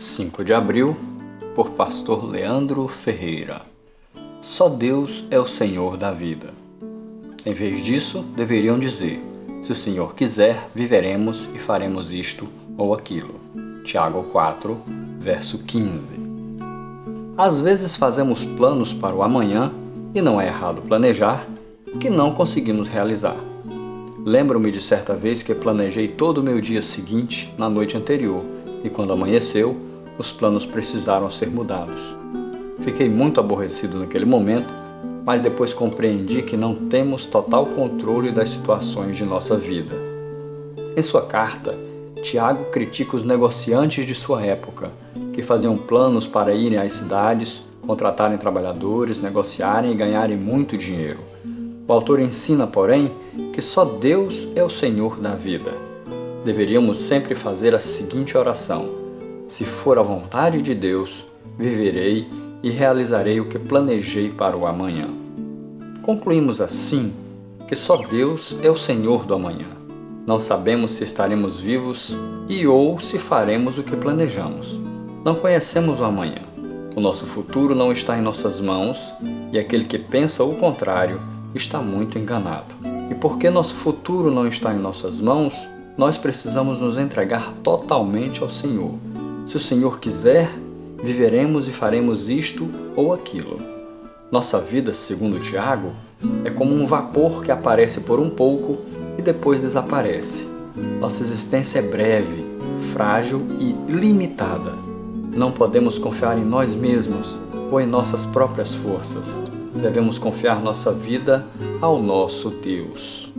5 de abril, por Pastor Leandro Ferreira. Só Deus é o Senhor da vida. Em vez disso, deveriam dizer: Se o Senhor quiser, viveremos e faremos isto ou aquilo. Tiago 4, verso 15. Às vezes fazemos planos para o amanhã, e não é errado planejar, que não conseguimos realizar. Lembro-me de certa vez que planejei todo o meu dia seguinte na noite anterior e quando amanheceu, os planos precisaram ser mudados. Fiquei muito aborrecido naquele momento, mas depois compreendi que não temos total controle das situações de nossa vida. Em sua carta, Tiago critica os negociantes de sua época, que faziam planos para irem às cidades, contratarem trabalhadores, negociarem e ganharem muito dinheiro o autor ensina, porém, que só Deus é o Senhor da vida. Deveríamos sempre fazer a seguinte oração: Se for a vontade de Deus, viverei e realizarei o que planejei para o amanhã. Concluímos assim que só Deus é o Senhor do amanhã. Não sabemos se estaremos vivos e ou se faremos o que planejamos. Não conhecemos o amanhã. O nosso futuro não está em nossas mãos e aquele que pensa o contrário está muito enganado. E porque nosso futuro não está em nossas mãos, nós precisamos nos entregar totalmente ao Senhor. Se o Senhor quiser, viveremos e faremos isto ou aquilo. Nossa vida, segundo Tiago, é como um vapor que aparece por um pouco e depois desaparece. Nossa existência é breve, frágil e limitada. Não podemos confiar em nós mesmos ou em nossas próprias forças devemos confiar nossa vida ao nosso Deus.